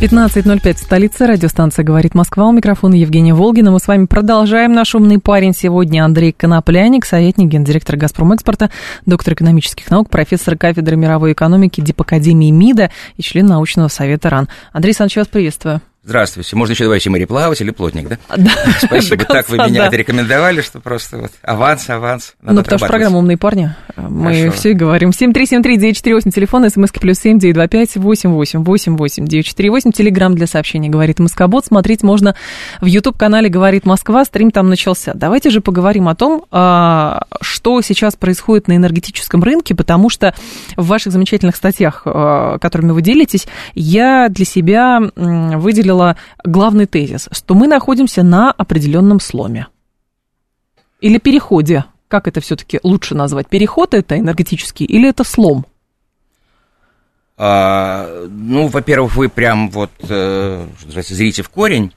15.05 в столице. Радиостанция «Говорит Москва». У микрофона Евгения Волгина. Мы с вами продолжаем. Наш умный парень сегодня Андрей Конопляник, советник гендиректора «Газпромэкспорта», доктор экономических наук, профессор кафедры мировой экономики Дипакадемии МИДа и член научного совета РАН. Андрей Александрович, вас приветствую. Здравствуйте. Можно еще добавить и мореплаватель, или плотник, да? Да. Спасибо. Так вы меня рекомендовали, что просто вот аванс, аванс. Ну, потому что программа «Умные парни». Мы все и говорим. 7373948, телефон, смски плюс семь девять два пять восемь восемь восемь восемь девять четыре восемь. Телеграмм для сообщений «Говорит Москобот». Смотреть можно в YouTube-канале «Говорит Москва». Стрим там начался. Давайте же поговорим о том, а, что сейчас происходит на энергетическом рынке, потому что в ваших замечательных статьях, а, которыми вы делитесь, я для себя выделила выделила главный тезис, что мы находимся на определенном сломе. Или переходе. Как это все-таки лучше назвать? Переход это энергетический или это слом? А, ну, во-первых, вы прям вот, э, называется, зрите в корень.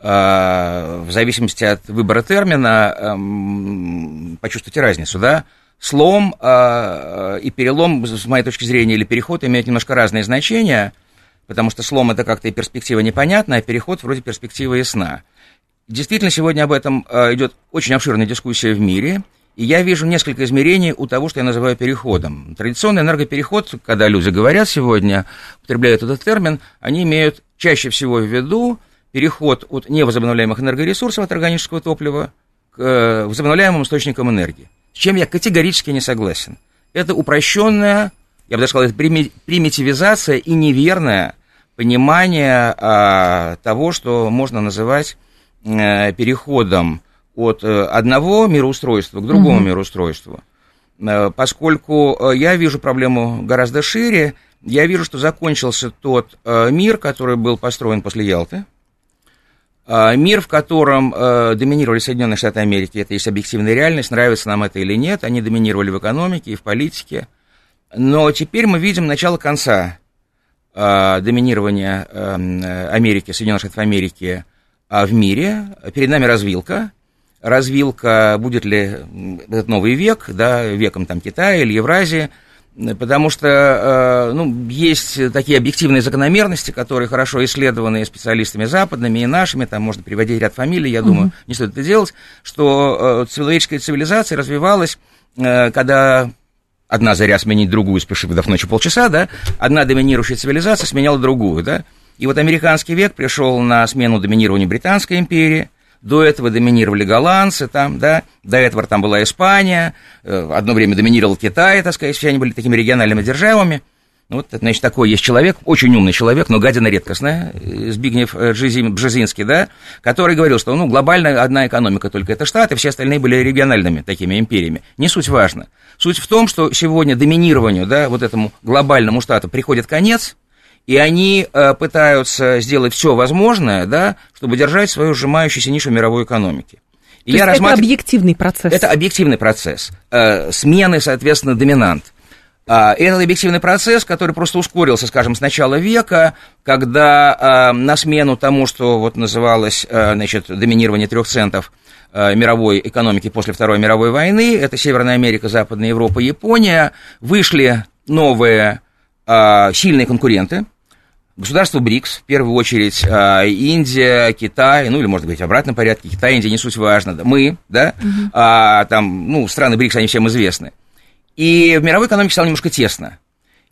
А, в зависимости от выбора термина э, почувствуйте разницу, да? Слом а, и перелом, с моей точки зрения, или переход имеют немножко разные значения – потому что слом это как-то и перспектива непонятна, а переход вроде перспектива ясна. Действительно, сегодня об этом э, идет очень обширная дискуссия в мире, и я вижу несколько измерений у того, что я называю переходом. Традиционный энергопереход, когда люди говорят сегодня, употребляют этот термин, они имеют чаще всего в виду переход от невозобновляемых энергоресурсов, от органического топлива, к э, возобновляемым источникам энергии. С чем я категорически не согласен. Это упрощенная я бы даже сказал, примитивизация и неверное понимание а, того, что можно называть а, переходом от а, одного мироустройства к другому угу. мироустройству. А, поскольку я вижу проблему гораздо шире, я вижу, что закончился тот мир, который был построен после Ялты, Мир, в котором э, доминировали Соединенные Штаты Америки, это есть объективная реальность, нравится нам это или нет, они доминировали в экономике и в политике. Но теперь мы видим начало конца э, доминирования э, Америки, Соединенных Штатов Америки э, в мире. Перед нами развилка. Развилка, будет ли этот новый век, да, веком там Китая или Евразии, потому что ну, есть такие объективные закономерности, которые хорошо исследованы специалистами западными и нашими, там можно приводить ряд фамилий, я думаю, mm-hmm. не стоит это делать, что человеческая цивилизация развивалась, когда одна заря сменить другую, спешив в ночью полчаса, да, одна доминирующая цивилизация сменяла другую, да, и вот американский век пришел на смену доминированию Британской империи, до этого доминировали голландцы там, да, до этого там была Испания, э, одно время доминировал Китай, так сказать, все они были такими региональными державами, вот, значит, такой есть человек, очень умный человек, но гадина редкостная, э, Збигнев э, Бжезинский, да, который говорил, что, ну, глобально одна экономика только это Штаты, все остальные были региональными такими империями. Не суть важно. Суть в том, что сегодня доминированию, да, вот этому глобальному штату приходит конец, и они э, пытаются сделать все возможное, да, чтобы держать свою сжимающуюся нишу мировой экономики. И То я есть рассматр... это объективный процесс? Это объективный процесс. Э, смены, соответственно, доминант. А, это объективный процесс, который просто ускорился, скажем, с начала века, когда а, на смену тому, что вот называлось, а, значит, доминирование трех центов мировой экономики после Второй мировой войны, это Северная Америка, Западная Европа, Япония, вышли новые сильные конкуренты, Государство БРИКС, в первую очередь Индия, Китай, ну или, может быть, в обратном порядке, Китай, Индия, не суть важно, мы, да, угу. а, там, ну, страны БРИКС, они всем известны. И в мировой экономике стало немножко тесно.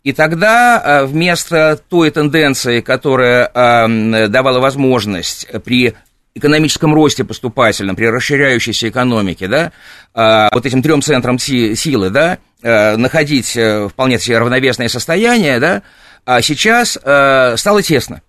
И тогда э, вместо той тенденции, которая э, давала возможность при экономическом росте поступательном, при расширяющейся экономике, да, э, вот этим трем центрам силы, да, находить вполне себе равновесное состояние, да, а сейчас стало тесно.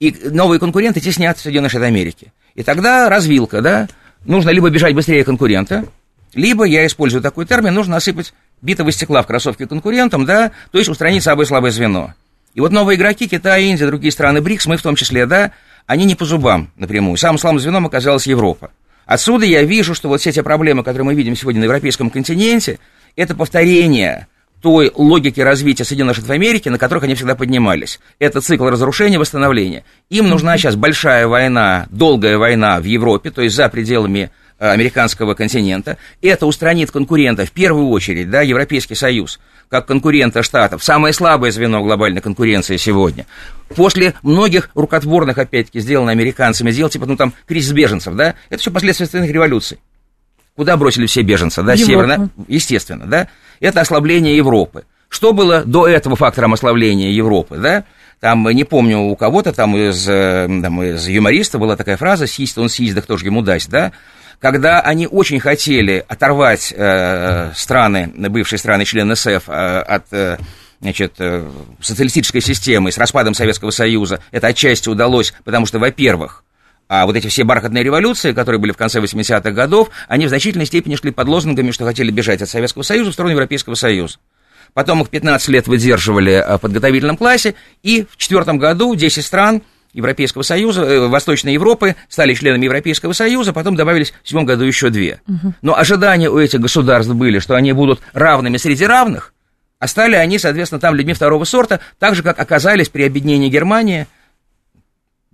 И новые конкуренты теснят Соединенные Штаты Америки. И тогда развилка, да, нужно либо бежать быстрее конкурента, либо, я использую такой термин, нужно осыпать битого стекла в кроссовке конкурентам, да, то есть устранить самое слабое звено. И вот новые игроки, Китай, Индия, другие страны БРИКС, мы в том числе, да, они не по зубам напрямую. Самым слабым звеном оказалась Европа. Отсюда я вижу, что вот все эти проблемы, которые мы видим сегодня на европейском континенте, это повторение той логики развития Соединенных Штатов Америки, на которых они всегда поднимались. Это цикл разрушения, восстановления. Им нужна сейчас большая война, долгая война в Европе, то есть за пределами американского континента. Это устранит конкурента, в первую очередь, да, Европейский Союз, как конкурента Штатов, самое слабое звено глобальной конкуренции сегодня. После многих рукотворных, опять-таки, сделанных американцами дел, типа, ну, там, кризис беженцев, да, это все последствия революций. Куда бросили все беженцы, да, северно, естественно, да, это ослабление Европы. Что было до этого фактором ослабления Европы, да? Там, не помню, у кого-то там из, э, там, из юмористов была такая фраза «систь он систь, да кто же ему даст», да? Когда они очень хотели оторвать э, страны, бывшие страны члены СЭФ, э, от... Э, значит, э, социалистической системы с распадом Советского Союза, это отчасти удалось, потому что, во-первых, а вот эти все бархатные революции, которые были в конце 80-х годов, они в значительной степени шли под лозунгами, что хотели бежать от Советского Союза в сторону Европейского Союза. Потом их 15 лет выдерживали а, в подготовительном классе, и в четвертом году 10 стран Европейского Союза, э, Восточной Европы стали членами Европейского Союза, потом добавились в седьмом году еще две. Угу. Но ожидания у этих государств были, что они будут равными среди равных, а стали они, соответственно, там людьми второго сорта, так же, как оказались при объединении Германии –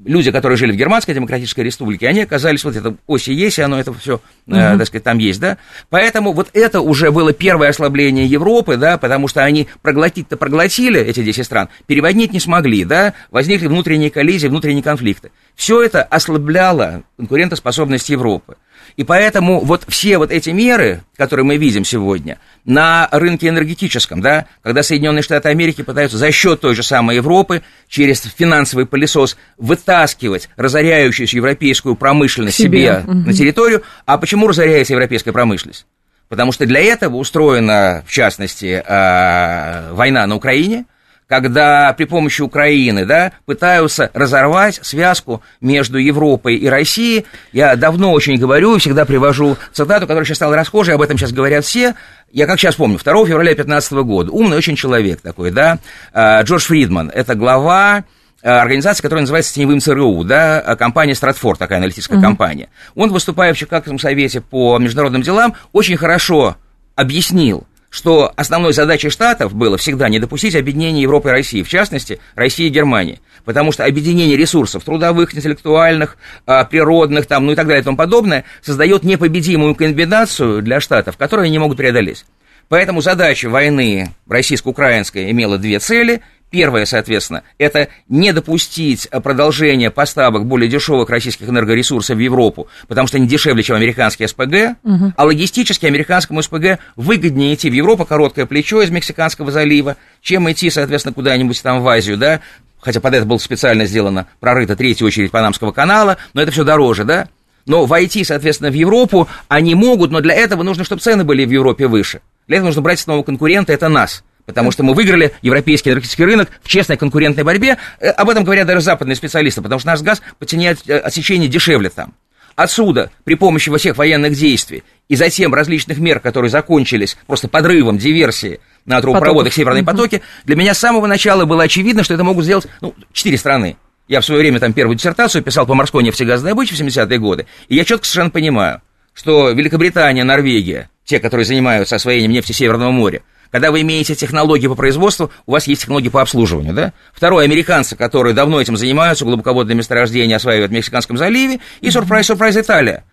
люди, которые жили в Германской Демократической Республике, они оказались, вот это оси есть, и оно это все, uh-huh. э, так сказать, там есть, да. Поэтому вот это уже было первое ослабление Европы, да, потому что они проглотить-то проглотили, эти 10 стран, переводить не смогли, да, возникли внутренние коллизии, внутренние конфликты. Все это ослабляло конкурентоспособность Европы. И поэтому вот все вот эти меры, которые мы видим сегодня на рынке энергетическом, да, когда Соединенные Штаты Америки пытаются за счет той же самой Европы через финансовый пылесос вытаскивать разоряющуюся европейскую промышленность себе, себе угу. на территорию. А почему разоряется европейская промышленность? Потому что для этого устроена, в частности, а, война на Украине – когда при помощи Украины, да, пытаются разорвать связку между Европой и Россией. Я давно очень говорю и всегда привожу цитату, которая сейчас стала расхожей, об этом сейчас говорят все. Я как сейчас помню, 2 февраля 2015 года, умный очень человек такой, да, а, Джордж Фридман, это глава а, организации, которая называется теневым ЦРУ, да, а, компания Стратфорд, такая аналитическая uh-huh. компания. Он, выступая в Чикагском совете по международным делам, очень хорошо объяснил, что основной задачей Штатов было всегда не допустить объединения Европы и России, в частности, России и Германии. Потому что объединение ресурсов трудовых, интеллектуальных, а, природных, там, ну и так далее и тому подобное, создает непобедимую комбинацию для Штатов, которую они не могут преодолеть. Поэтому задача войны российско-украинской имела две цели – Первое, соответственно, это не допустить продолжения поставок более дешевых российских энергоресурсов в Европу, потому что они дешевле, чем американские СПГ, угу. а логистически американскому СПГ выгоднее идти в Европу, короткое плечо из Мексиканского залива, чем идти, соответственно, куда-нибудь там в Азию, да, хотя под это было специально сделано, прорыта третья очередь Панамского канала, но это все дороже, да, но войти, соответственно, в Европу они могут, но для этого нужно, чтобы цены были в Европе выше. Для этого нужно брать снова конкурента, это нас потому что мы выиграли европейский энергетический рынок в честной конкурентной борьбе. Э, об этом говорят даже западные специалисты, потому что наш газ по цене э, отсечения дешевле там. Отсюда, при помощи всех военных действий и затем различных мер, которые закончились просто подрывом, диверсии на трубопроводах Северные угу. потоки, для меня с самого начала было очевидно, что это могут сделать ну, четыре страны. Я в свое время там первую диссертацию писал по морской нефтегазодобыче в 70-е годы, и я четко совершенно понимаю, что Великобритания, Норвегия, те, которые занимаются освоением нефти Северного моря, когда вы имеете технологии по производству, у вас есть технологии по обслуживанию, да? Второе, американцы, которые давно этим занимаются, глубоководные месторождения осваивают в Мексиканском заливе, и сюрприз, сюрприз Италия.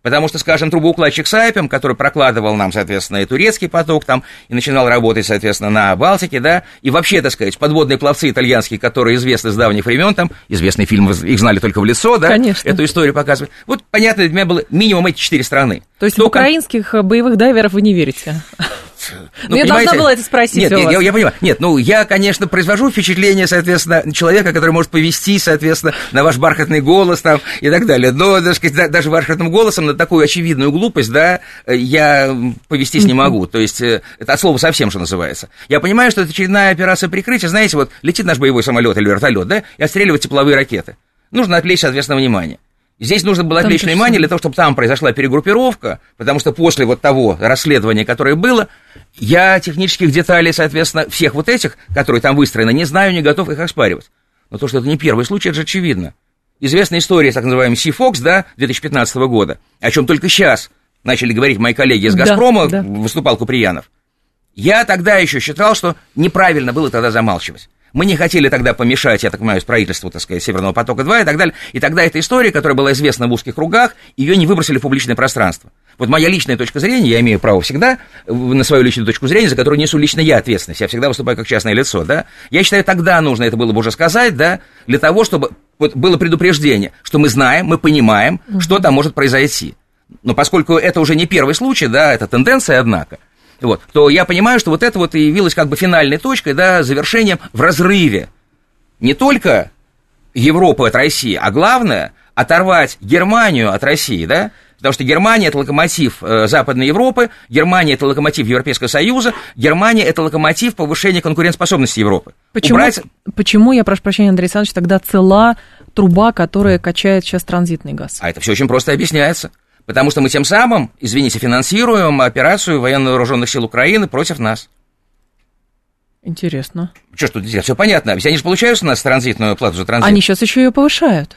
Потому что, скажем, трубоукладчик Сайпем, который прокладывал нам, соответственно, и турецкий поток там, и начинал работать, соответственно, на Балтике, да, и вообще, так сказать, подводные пловцы итальянские, которые известны с давних времен, там, известный фильм, их знали только в лицо, да, Конечно. эту историю показывают. Вот, понятно, для меня было минимум эти четыре страны. То есть Только... в украинских боевых дайверов вы не верите? Ну, я должна была это спросить Нет, нет я, я понимаю. Нет, ну, я, конечно, произвожу впечатление, соответственно, человека, который может повести, соответственно, на ваш бархатный голос там и так далее. Но, сказать, даже бархатным голосом на такую очевидную глупость, да, я повестись не могу. То есть, э, это от слова совсем, что называется. Я понимаю, что это очередная операция прикрытия. Знаете, вот летит наш боевой самолет или вертолет, да, и отстреливает тепловые ракеты. Нужно отвлечь, соответственно, внимание. Здесь нужно было отвлечь внимание для того, чтобы там произошла перегруппировка, потому что после вот того расследования, которое было, я технических деталей, соответственно, всех вот этих, которые там выстроены, не знаю, не готов их оспаривать. Но то, что это не первый случай, это же очевидно. известная история, так называемый Си Фокс, да, 2015 года, о чем только сейчас начали говорить мои коллеги из «Газпрома», да, да. выступал Куприянов. Я тогда еще считал, что неправильно было тогда замалчивать. Мы не хотели тогда помешать, я так понимаю, строительству, так сказать, Северного потока-2 и так далее. И тогда эта история, которая была известна в узких кругах, ее не выбросили в публичное пространство. Вот моя личная точка зрения, я имею право всегда на свою личную точку зрения, за которую несу лично я ответственность. Я всегда выступаю как частное лицо, да. Я считаю, тогда нужно это было бы уже сказать, да, для того, чтобы вот было предупреждение, что мы знаем, мы понимаем, что там может произойти. Но поскольку это уже не первый случай, да, это тенденция, однако, вот, то я понимаю, что вот это вот и явилось как бы финальной точкой, да, завершением в разрыве не только Европы от России, а главное оторвать Германию от России, да, Потому что Германия это локомотив э, Западной Европы, Германия это локомотив Европейского Союза, Германия это локомотив повышения конкурентоспособности Европы. Почему, Убрать... почему я прошу прощения, Андрей Александрович, тогда цела труба, которая качает сейчас транзитный газ? А это все очень просто объясняется. Потому что мы тем самым, извините, финансируем операцию военно-вооруженных сил Украины против нас. Интересно. Что ж тут все понятно. Ведь они же получают с нас транзитную плату за транзит. Они сейчас еще ее повышают.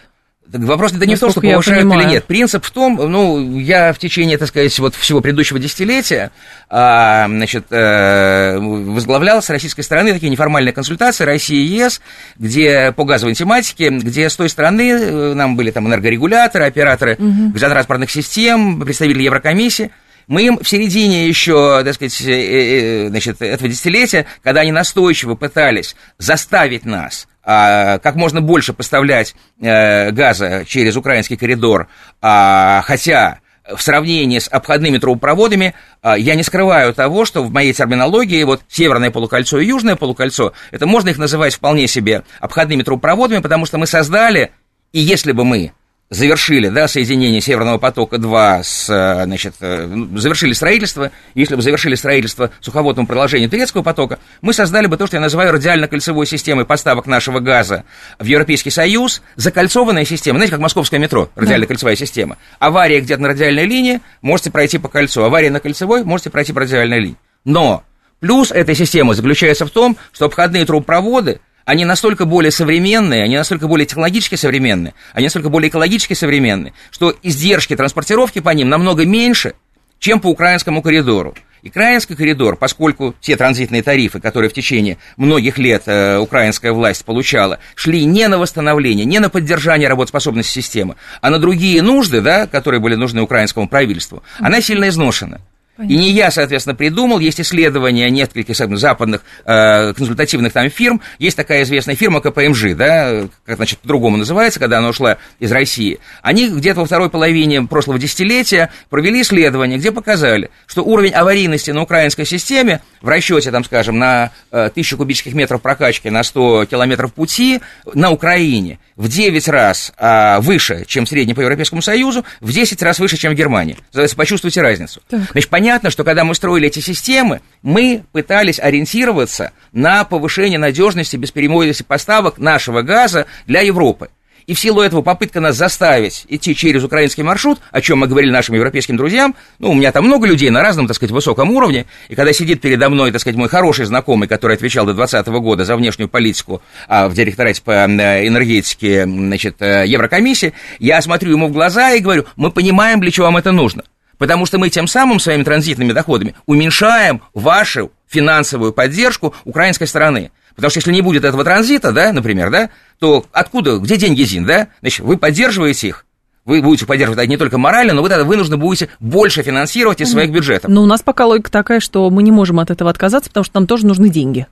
Вопрос это не в том, что повышают или нет. Принцип в том, ну, я в течение, так сказать, вот всего предыдущего десятилетия, а, значит, а, возглавлял с российской стороны такие неформальные консультации России и ЕС, где по газовой тематике, где с той стороны э, нам были там энергорегуляторы, операторы угу. газотранспортных систем, представители Еврокомиссии, мы им в середине еще, так сказать, э, значит, этого десятилетия, когда они настойчиво пытались заставить нас как можно больше поставлять э, газа через украинский коридор, а, хотя в сравнении с обходными трубопроводами, а, я не скрываю того, что в моей терминологии вот северное полукольцо и южное полукольцо, это можно их называть вполне себе обходными трубопроводами, потому что мы создали, и если бы мы завершили, да, соединение Северного потока-2 с, э, значит, э, ну, завершили строительство, если бы завершили строительство суховодного продолжения Турецкого потока, мы создали бы то, что я называю радиально-кольцевой системой поставок нашего газа в Европейский Союз, закольцованная система, знаете, как московское метро, радиально-кольцевая система. Авария где-то на радиальной линии, можете пройти по кольцу, авария на кольцевой, можете пройти по радиальной линии. Но плюс этой системы заключается в том, что обходные трубопроводы – они настолько более современные, они настолько более технологически современные, они настолько более экологически современные, что издержки транспортировки по ним намного меньше, чем по украинскому коридору. И украинский коридор, поскольку те транзитные тарифы, которые в течение многих лет э, украинская власть получала, шли не на восстановление, не на поддержание работоспособности системы, а на другие нужды, да, которые были нужны украинскому правительству, она сильно изношена. Понятно. И не я, соответственно, придумал. Есть исследования нескольких западных э, консультативных там фирм. Есть такая известная фирма КПМЖ, да, как, значит, по-другому называется, когда она ушла из России. Они где-то во второй половине прошлого десятилетия провели исследование, где показали, что уровень аварийности на украинской системе в расчете, там, скажем, на э, 1000 кубических метров прокачки на 100 километров пути на Украине в 9 раз э, выше, чем средний по Европейскому Союзу, в 10 раз выше, чем в Германии. Почувствуйте разницу. Так. Значит, понятно, что когда мы строили эти системы, мы пытались ориентироваться на повышение надежности, бесперебойности поставок нашего газа для Европы. И в силу этого попытка нас заставить идти через украинский маршрут, о чем мы говорили нашим европейским друзьям, ну, у меня там много людей на разном, так сказать, высоком уровне, и когда сидит передо мной, так сказать, мой хороший знакомый, который отвечал до 2020 года за внешнюю политику а, в директорате по энергетике, значит, э, Еврокомиссии, я смотрю ему в глаза и говорю, мы понимаем, для чего вам это нужно. Потому что мы тем самым своими транзитными доходами уменьшаем вашу финансовую поддержку украинской стороны. Потому что если не будет этого транзита, да, например, да, то откуда, где деньги ЗИН, да? Значит, вы поддерживаете их, вы будете поддерживать не только морально, но вы тогда вынуждены будете больше финансировать из своих бюджетов. Но у нас пока логика такая, что мы не можем от этого отказаться, потому что нам тоже нужны деньги.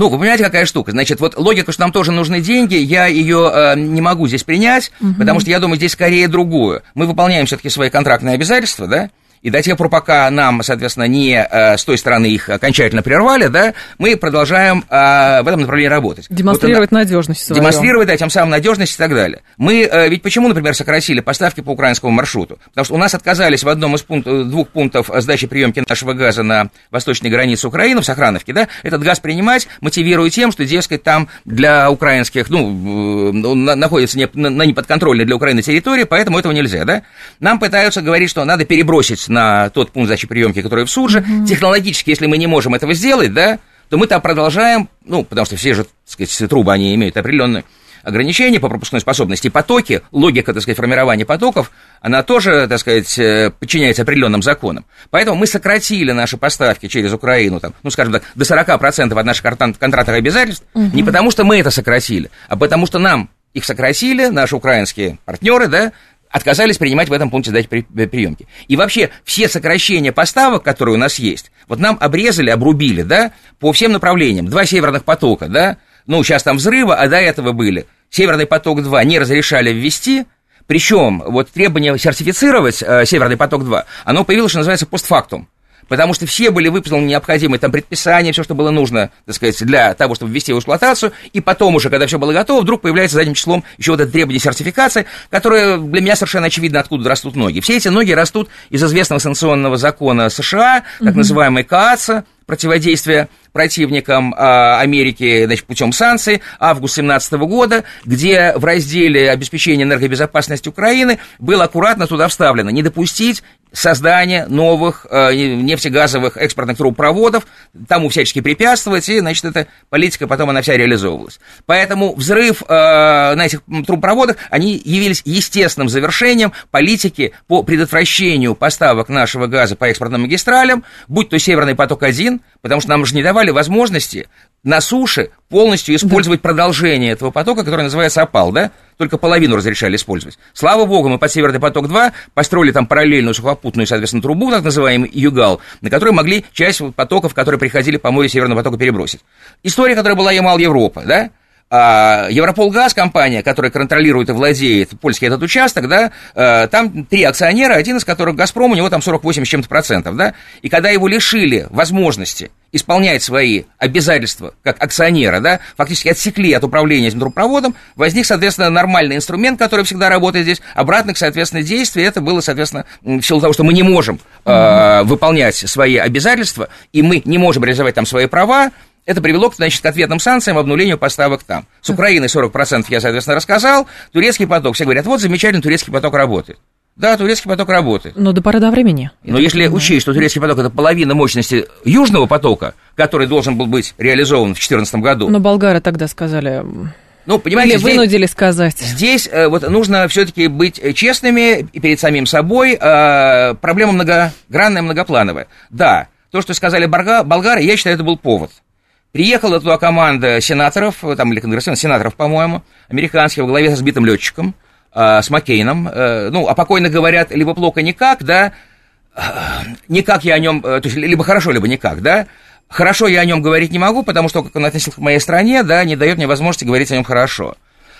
Ну, вы понимаете, какая штука? Значит, вот логика, что нам тоже нужны деньги, я ее э, не могу здесь принять, угу. потому что я думаю, здесь скорее другую. Мы выполняем все-таки свои контрактные обязательства, да? И до тех пор, пока нам, соответственно, не э, с той стороны их окончательно прервали, да, мы продолжаем э, в этом направлении работать. Демонстрировать вот, надежность свою. Демонстрировать, да, тем самым надежность и так далее. Мы э, ведь почему, например, сократили поставки по украинскому маршруту? Потому что у нас отказались в одном из пунктов, двух пунктов сдачи приемки нашего газа на восточной границе Украины, в Сохрановке, да, этот газ принимать, мотивируя тем, что, дескать, там для украинских, ну, находится не, на неподконтрольной для Украины территории, поэтому этого нельзя, да. Нам пытаются говорить, что надо перебросить на тот пункт сдачи приемки, который в Сурже. Угу. Технологически, если мы не можем этого сделать, да, то мы там продолжаем, ну, потому что все же, так сказать, трубы, они имеют определенную ограничения по пропускной способности, потоки, логика, так сказать, формирования потоков, она тоже, так сказать, э, подчиняется определенным законам. Поэтому мы сократили наши поставки через Украину, там, ну, скажем так, до 40% от наших контрактных обязательств, угу. не потому что мы это сократили, а потому что нам их сократили, наши украинские партнеры, да, отказались принимать в этом пункте дать при, э, приемки. И вообще все сокращения поставок, которые у нас есть, вот нам обрезали, обрубили, да, по всем направлениям. Два северных потока, да, ну, сейчас там взрывы, а до этого были. Северный поток-2 не разрешали ввести, причем вот требование сертифицировать э, Северный поток-2, оно появилось, что называется, постфактум потому что все были выполнены необходимые там предписания, все, что было нужно, так сказать, для того, чтобы ввести в эксплуатацию, и потом уже, когда все было готово, вдруг появляется задним числом еще вот это требование сертификации, которое для меня совершенно очевидно, откуда растут ноги. Все эти ноги растут из известного санкционного закона США, так угу. называемый КАЦА, противодействия противникам э, Америки значит, путем санкций август 2017 года, где в разделе обеспечения энергобезопасности Украины было аккуратно туда вставлено не допустить создания новых э, нефтегазовых экспортных трубопроводов, тому всячески препятствовать, и, значит, эта политика потом она вся реализовывалась. Поэтому взрыв э, на этих трубопроводах, они явились естественным завершением политики по предотвращению поставок нашего газа по экспортным магистралям, будь то Северный поток-1, потому что нам же не давали возможности на суше полностью использовать да. продолжение этого потока, который называется опал, да? Только половину разрешали использовать. Слава богу, мы под Северный поток-2 построили там параллельную сухопутную, соответственно, трубу, так называемый Югал, на которой могли часть потоков, которые приходили по морю Северного потока, перебросить. История, которая была Ямал-Европа, да? А Европолгаз, компания, которая контролирует и владеет польский этот участок, да, э, там три акционера, один из которых «Газпром», у него там 48 с чем-то процентов, да, и когда его лишили возможности исполнять свои обязательства как акционера, да, фактически отсекли от управления этим трубопроводом, возник, соответственно, нормальный инструмент, который всегда работает здесь, обратных, соответственно, действий, это было, соответственно, в силу того, что мы не можем э, выполнять свои обязательства, и мы не можем реализовать там свои права, это привело, значит, к ответным санкциям, обнулению поставок там. С Украины 40% я, соответственно, рассказал. Турецкий поток. Все говорят, вот замечательно, турецкий поток работает. Да, турецкий поток работает. Но до поры до времени. Но если понимаю. учесть, что турецкий поток это половина мощности южного потока, который должен был быть реализован в 2014 году. Но болгары тогда сказали. Ну, понимаете, Или вынудили здесь, сказать. Здесь э, вот нужно все-таки быть честными перед самим собой. Э, проблема многогранная, многоплановая. Да, то, что сказали болгары, я считаю, это был повод. Приехала туда команда сенаторов, там, или конгрессменов, сенаторов, по-моему, американских, во главе со сбитым летчиком, э, с Маккейном. Э, ну, а покойно говорят, либо плохо никак, да, э, никак я о нем, э, то есть, либо хорошо, либо никак, да. Хорошо я о нем говорить не могу, потому что, как он относился к моей стране, да, не дает мне возможности говорить о нем хорошо.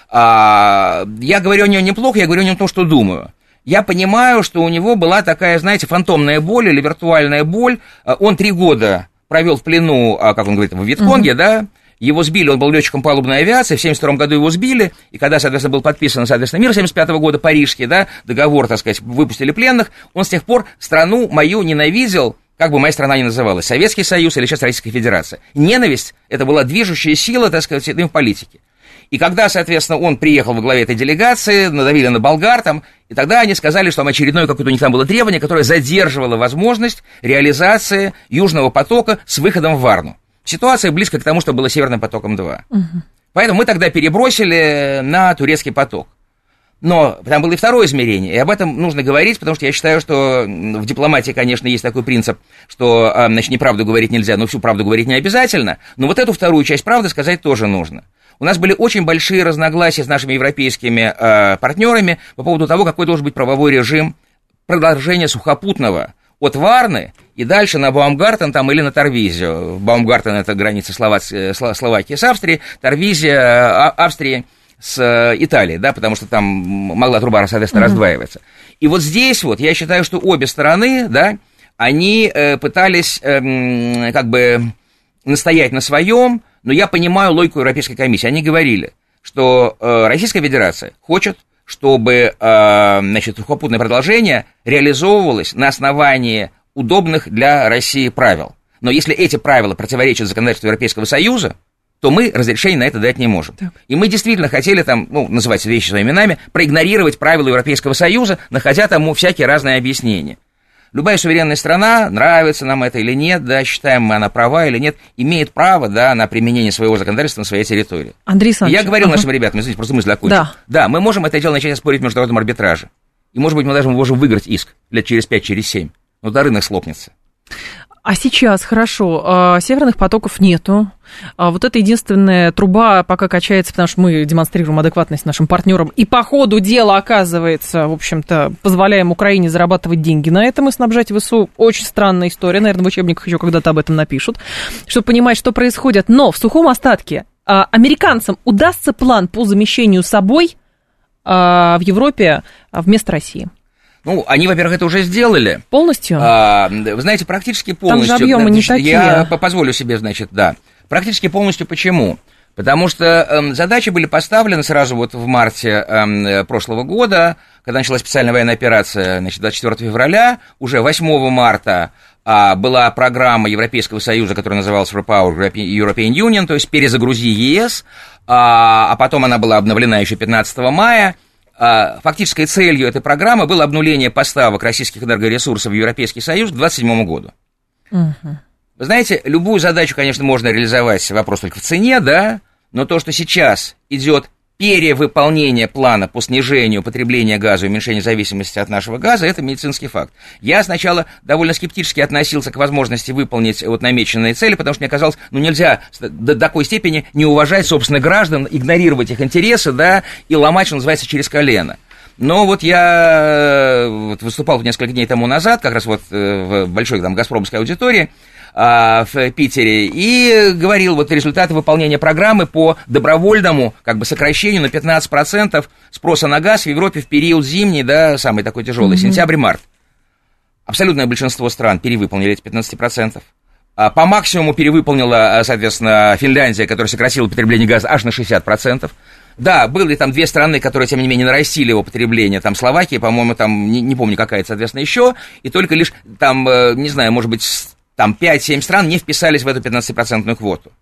А, я говорю о нем неплохо, я говорю о нем то, что думаю. Я понимаю, что у него была такая, знаете, фантомная боль или виртуальная боль. Э, он три года провел в плену, а, как он говорит, в Вьетконге, угу. да, его сбили, он был летчиком палубной авиации, в 1972 году его сбили, и когда, соответственно, был подписан, соответственно, мир 1975 года, парижский, да, договор, так сказать, выпустили пленных, он с тех пор страну мою ненавидел, как бы моя страна ни называлась, Советский Союз или сейчас Российская Федерация. Ненависть – это была движущая сила, так сказать, в политике. И когда, соответственно, он приехал во главе этой делегации, надавили на болгар там, и тогда они сказали, что там очередное какое-то у них там было требование, которое задерживало возможность реализации Южного потока с выходом в Варну. Ситуация близко к тому, что было Северным потоком-2. Угу. Поэтому мы тогда перебросили на турецкий поток. Но там было и второе измерение, и об этом нужно говорить, потому что я считаю, что в дипломатии, конечно, есть такой принцип, что, а, значит, неправду говорить нельзя, но всю правду говорить не обязательно, но вот эту вторую часть правды сказать тоже нужно. У нас были очень большие разногласия с нашими европейскими э, партнерами по поводу того, какой должен быть правовой режим продолжения сухопутного от Варны и дальше на Баумгартен там или на Торвизию. Баумгартен это граница Словакии, Словакии с Австрией, Торвизия а, Австрии с э, Италией, да, потому что там могла труба, соответственно, mm-hmm. раздваиваться. И вот здесь вот я считаю, что обе стороны, да, они э, пытались э, как бы настоять на своем, но я понимаю логику Европейской комиссии. Они говорили, что э, Российская Федерация хочет, чтобы э, значит, сухопутное продолжение реализовывалось на основании удобных для России правил. Но если эти правила противоречат законодательству Европейского Союза, то мы разрешение на это дать не можем. Так. И мы действительно хотели там, ну, называть вещи своими именами, проигнорировать правила Европейского Союза, находя тому всякие разные объяснения. Любая суверенная страна, нравится нам это или нет, да, считаем мы она права или нет, имеет право, да, на применение своего законодательства на своей территории. Андрей Александрович. Я говорил ага. нашим ребятам, извините, просто мысль закончу. Да. Да, мы можем это дело начать спорить в международном арбитраже. И, может быть, мы даже можем выиграть иск лет через 5, через 7. Но до рынок слопнется. А сейчас, хорошо, а, северных потоков нету. А вот это единственная труба пока качается, потому что мы демонстрируем адекватность нашим партнерам. И по ходу дела, оказывается, в общем-то, позволяем Украине зарабатывать деньги на этом и снабжать ВСУ. Очень странная история. Наверное, в учебниках еще когда-то об этом напишут, чтобы понимать, что происходит. Но в сухом остатке а, американцам удастся план по замещению собой в Европе вместо России? Ну, они, во-первых, это уже сделали. Полностью? А, вы знаете, практически полностью. Там же объемы не такие. Я позволю себе, значит, да. Практически полностью почему? Потому что э, задачи были поставлены сразу вот в марте э, прошлого года, когда началась специальная военная операция, значит, 24 февраля, уже 8 марта э, была программа Европейского Союза, которая называлась Repower European Union, то есть перезагрузи ЕС, э, а потом она была обновлена еще 15 мая, фактической целью этой программы было обнуление поставок российских энергоресурсов в Европейский Союз к 2027 году. Угу. Вы знаете, любую задачу, конечно, можно реализовать, вопрос только в цене, да, но то, что сейчас идет перевыполнение плана по снижению потребления газа и уменьшению зависимости от нашего газа, это медицинский факт. Я сначала довольно скептически относился к возможности выполнить вот намеченные цели, потому что мне казалось, ну нельзя до такой степени не уважать собственных граждан, игнорировать их интересы, да, и ломать, что называется, через колено. Но вот я вот выступал несколько дней тому назад, как раз вот э, в большой там газпромской аудитории, а, в Питере и говорил вот результаты выполнения программы по добровольному как бы сокращению на 15% спроса на газ в Европе в период зимний, да, самый такой тяжелый, mm-hmm. сентябрь-март. Абсолютное большинство стран перевыполнили эти 15%. А по максимуму перевыполнила, соответственно, Финляндия, которая сократила потребление газа аж на 60%. Да, были там две страны, которые, тем не менее, нарастили его потребление. Там Словакия, по-моему, там, не, не помню, какая-то, соответственно, еще. И только лишь там, э, не знаю, может быть, там 5-7 стран не вписались в эту 15% квоту.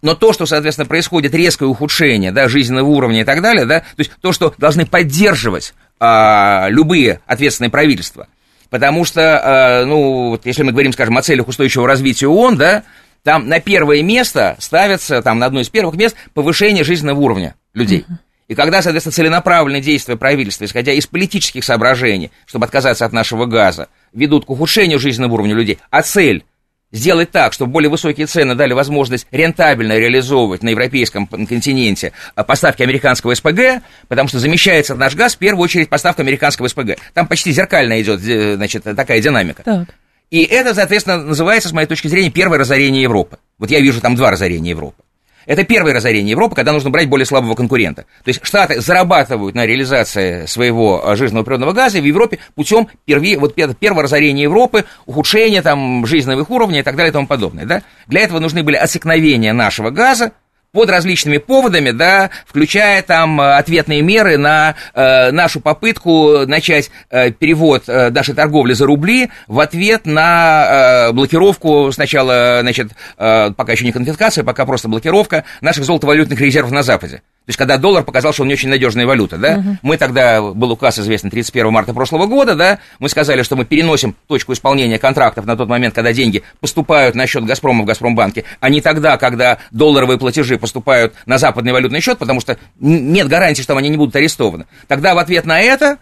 Но то, что, соответственно, происходит резкое ухудшение да, жизненного уровня и так далее, да, то есть то, что должны поддерживать а, любые ответственные правительства. Потому что, а, ну, вот если мы говорим, скажем, о целях устойчивого развития ООН, да, там на первое место ставится, там на одно из первых мест повышение жизненного уровня людей. И когда, соответственно, целенаправленные действия правительства, исходя из политических соображений, чтобы отказаться от нашего газа, ведут к ухудшению жизненного уровня людей, а цель сделать так, чтобы более высокие цены дали возможность рентабельно реализовывать на европейском континенте а, поставки американского СПГ, потому что замещается наш газ в первую очередь поставка американского СПГ. Там почти зеркально идет, значит, такая динамика. Так. И это, соответственно, называется, с моей точки зрения, первое разорение Европы. Вот я вижу там два разорения Европы. Это первое разорение Европы, когда нужно брать более слабого конкурента. То есть Штаты зарабатывают на реализации своего а, жирного природного газа в Европе путем перви, вот первого разорения Европы, ухудшения там жизненных уровней и так далее и тому подобное. Да? Для этого нужны были отсекновения нашего газа, под различными поводами, да, включая там э, ответные меры на э, нашу попытку начать э, перевод э, нашей торговли за рубли в ответ на э, блокировку сначала, значит, э, пока еще не конфискация, пока просто блокировка наших золотовалютных резервов на Западе. То есть, когда доллар показал, что он не очень надежная валюта, да, угу. мы тогда, был указ известный 31 марта прошлого года, да, мы сказали, что мы переносим точку исполнения контрактов на тот момент, когда деньги поступают на счет Газпрома в Газпромбанке, а не тогда, когда долларовые платежи поступают на западный валютный счет, потому что нет гарантии, что они не будут арестованы. Тогда в ответ на это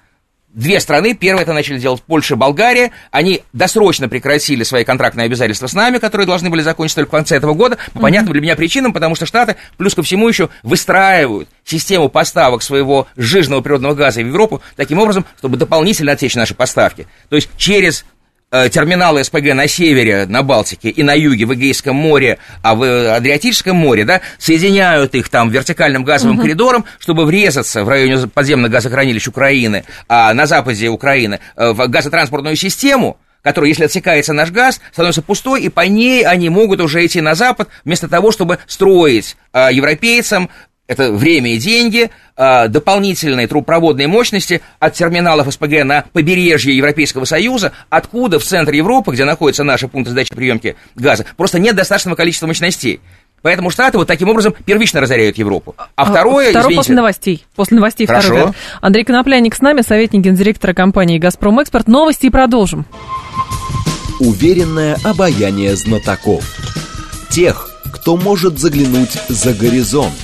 две страны, первое это начали делать Польша и Болгария, они досрочно прекратили свои контрактные обязательства с нами, которые должны были закончиться только в конце этого года, по понятным для меня причинам, потому что Штаты, плюс ко всему еще, выстраивают систему поставок своего сжиженного природного газа в Европу таким образом, чтобы дополнительно отсечь наши поставки. То есть через терминалы СПГ на севере, на Балтике, и на юге, в Эгейском море, а в Адриатическом море, да, соединяют их там вертикальным газовым uh-huh. коридором, чтобы врезаться в районе подземных газохранилищ Украины, а на западе Украины, э, в газотранспортную систему, которая, если отсекается наш газ, становится пустой, и по ней они могут уже идти на запад, вместо того, чтобы строить э, европейцам это время и деньги, а, дополнительные трубопроводные мощности от терминалов СПГ на побережье Европейского Союза, откуда в центре Европы, где находятся наши пункты сдачи приемки газа, просто нет достаточного количества мощностей. Поэтому Штаты вот таким образом первично разоряют Европу. А, а второе, Второе извините... после новостей. После новостей Хорошо. второй. Андрей Конопляник с нами, советник гендиректора компании «Газпром Экспорт». Новости и продолжим. Уверенное обаяние знатоков. Тех, кто может заглянуть за горизонт.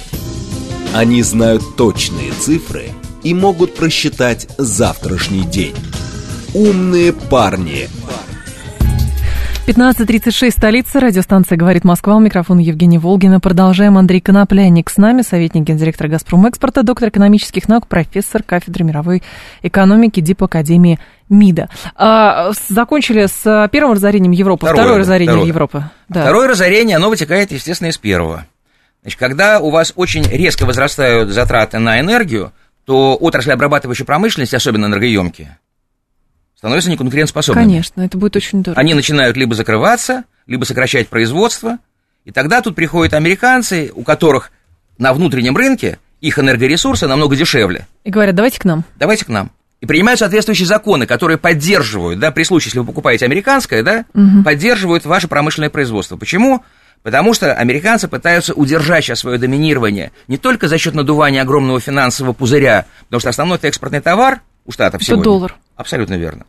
Они знают точные цифры и могут просчитать завтрашний день. Умные парни. 15.36, столица, радиостанция «Говорит Москва», у микрофона Евгения Волгина. Продолжаем. Андрей Конопляник с нами, советник гендиректора «Газпром Экспорта», доктор экономических наук, профессор кафедры мировой экономики ДИП Академии МИДа. А, закончили с первым разорением Европы, второе, второе разорение второе. Европы. Да. Второе разорение, оно вытекает, естественно, из первого. Значит, когда у вас очень резко возрастают затраты на энергию, то отрасли обрабатывающей промышленности, особенно энергоемкие, становятся неконкурентоспособными. Конечно, это будет очень дорого. Они начинают либо закрываться, либо сокращать производство, и тогда тут приходят американцы, у которых на внутреннем рынке их энергоресурсы намного дешевле. И говорят, давайте к нам. Давайте к нам. И принимают соответствующие законы, которые поддерживают, да, при случае, если вы покупаете американское, да, угу. поддерживают ваше промышленное производство. Почему? Потому что американцы пытаются удержать сейчас свое доминирование не только за счет надувания огромного финансового пузыря, потому что основной экспортный товар у Штатов сегодня. Это доллар. Абсолютно верно.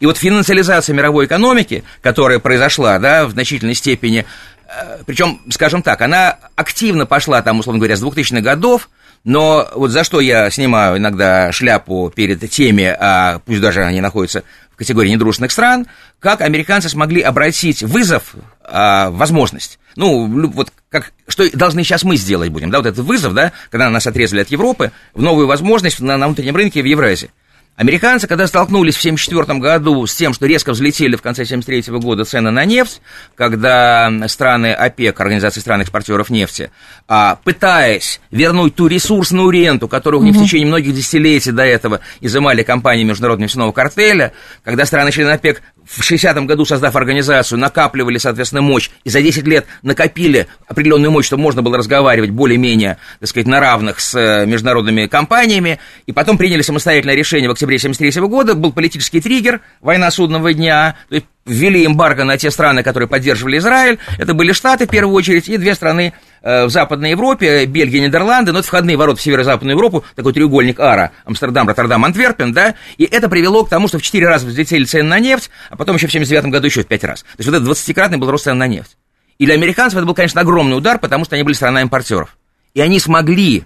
И вот финансализация мировой экономики, которая произошла, да, в значительной степени, э, причем, скажем так, она активно пошла там, условно говоря, с 2000-х годов, но вот за что я снимаю иногда шляпу перед теми, а пусть даже они находятся в категории недружественных стран, как американцы смогли обратить вызов а, возможность. Ну, вот как, что должны сейчас мы сделать будем, да, вот этот вызов, да, когда нас отрезали от Европы, в новую возможность на, на внутреннем рынке в Евразии. Американцы, когда столкнулись в 1974 году с тем, что резко взлетели в конце 1973 года цены на нефть, когда страны ОПЕК, Организации стран-экспортеров нефти, а, пытаясь вернуть ту ресурсную ренту, которую у них угу. в течение многих десятилетий до этого изымали компании Международного нефтяного картеля, когда страны-члены ОПЕК в 60-м году, создав организацию, накапливали, соответственно, мощь, и за 10 лет накопили определенную мощь, чтобы можно было разговаривать более-менее, так сказать, на равных с э, международными компаниями, и потом приняли самостоятельное решение в октябре 73 года, был политический триггер, война судного дня, то есть ввели эмбарго на те страны, которые поддерживали Израиль, это были Штаты в первую очередь, и две страны Э, в Западной Европе, Бельгия, Нидерланды, но это входные ворота в северо-западную Европу, такой треугольник Ара, Амстердам, Роттердам, Антверпен, да, и это привело к тому, что в 4 раза взлетели цены на нефть, а потом еще в 79 году еще в 5 раз. То есть вот это 20-кратный был рост цен на нефть. И для американцев это был, конечно, огромный удар, потому что они были страна импортеров. И они смогли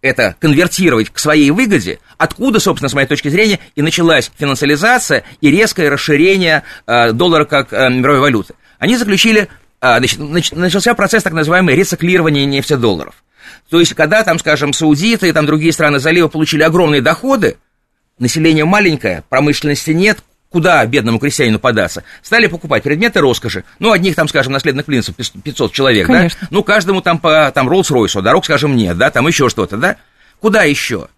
это конвертировать к своей выгоде, откуда, собственно, с моей точки зрения, и началась финансализация и резкое расширение э, доллара как э, мировой валюты. Они заключили а, значит, начался процесс так называемой рециклирования нефтедолларов. То есть, когда там, скажем, саудиты и там другие страны залива получили огромные доходы, население маленькое, промышленности нет, куда бедному крестьянину податься? Стали покупать предметы роскоши. Ну, одних там, скажем, наследных принцев 500 человек, Конечно. да? Ну, каждому там по там, Роллс-Ройсу, дорог, скажем, нет, да? Там еще что-то, да? Куда еще?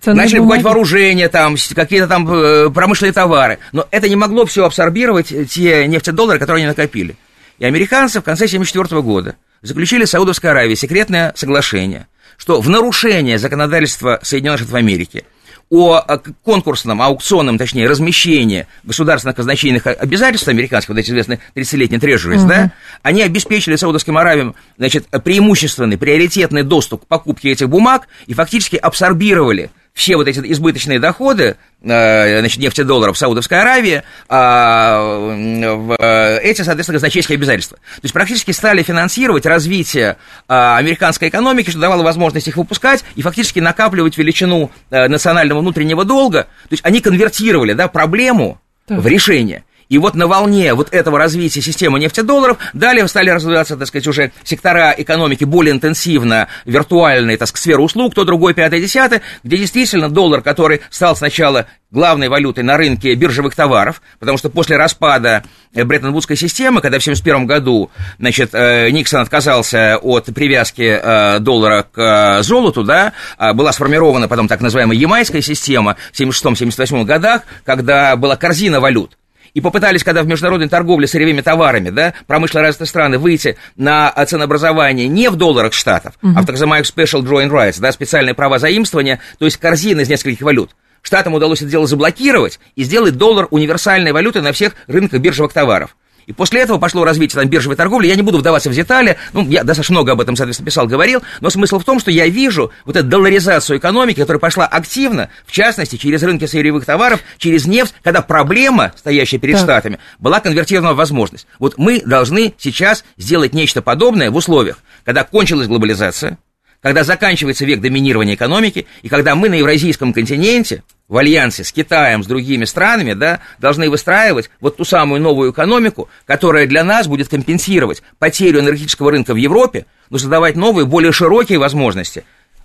Ценные Начали бумаги. покупать вооружение, там, какие-то там э, промышленные товары. Но это не могло все абсорбировать, те нефтедоллары, которые они накопили. И американцы в конце 1974 года заключили с Саудовской Аравией секретное соглашение, что в нарушение законодательства Соединенных Штатов Америки о конкурсном, аукционном, точнее, размещении государственных казначейных обязательств американских, вот эти известные 30-летние трежерис, uh да, они обеспечили Саудовским Аравиям, значит, преимущественный, приоритетный доступ к покупке этих бумаг и фактически абсорбировали все вот эти избыточные доходы, э, значит, нефтедолларов Саудовской Аравии, а, в эти, соответственно, казначейские обязательства. То есть практически стали финансировать развитие а, американской экономики, что давало возможность их выпускать и фактически накапливать величину э, национального внутреннего долга. То есть они конвертировали да, проблему так. в решение. И вот на волне вот этого развития системы нефтедолларов далее стали развиваться, так сказать, уже сектора экономики более интенсивно, виртуальные, так сказать, сфера услуг, то другой, пятое, десятое, где действительно доллар, который стал сначала главной валютой на рынке биржевых товаров, потому что после распада Бреттон-Вудской системы, когда в 1971 году, значит, э, Никсон отказался от привязки э, доллара к э, золоту, да, а была сформирована потом так называемая ямайская система в 1976-1978 годах, когда была корзина валют, и попытались, когда в международной торговле сырьевыми товарами, да, промышленно развитые страны выйти на ценообразование не в долларах штатов, uh-huh. а в так называемых special drawing rights, да, специальные права заимствования, то есть корзины из нескольких валют. Штатам удалось это дело заблокировать и сделать доллар универсальной валютой на всех рынках биржевых товаров. И после этого пошло развитие там, биржевой торговли. Я не буду вдаваться в детали. Ну, я достаточно много об этом, соответственно, писал, говорил. Но смысл в том, что я вижу вот эту долларизацию экономики, которая пошла активно, в частности, через рынки сырьевых товаров, через нефть, когда проблема, стоящая перед так. Штатами, была конвертирована в возможность. Вот мы должны сейчас сделать нечто подобное в условиях, когда кончилась глобализация, когда заканчивается век доминирования экономики, и когда мы на евразийском континенте в альянсе с Китаем, с другими странами, да, должны выстраивать вот ту самую новую экономику, которая для нас будет компенсировать потерю энергетического рынка в Европе, но создавать новые, более широкие возможности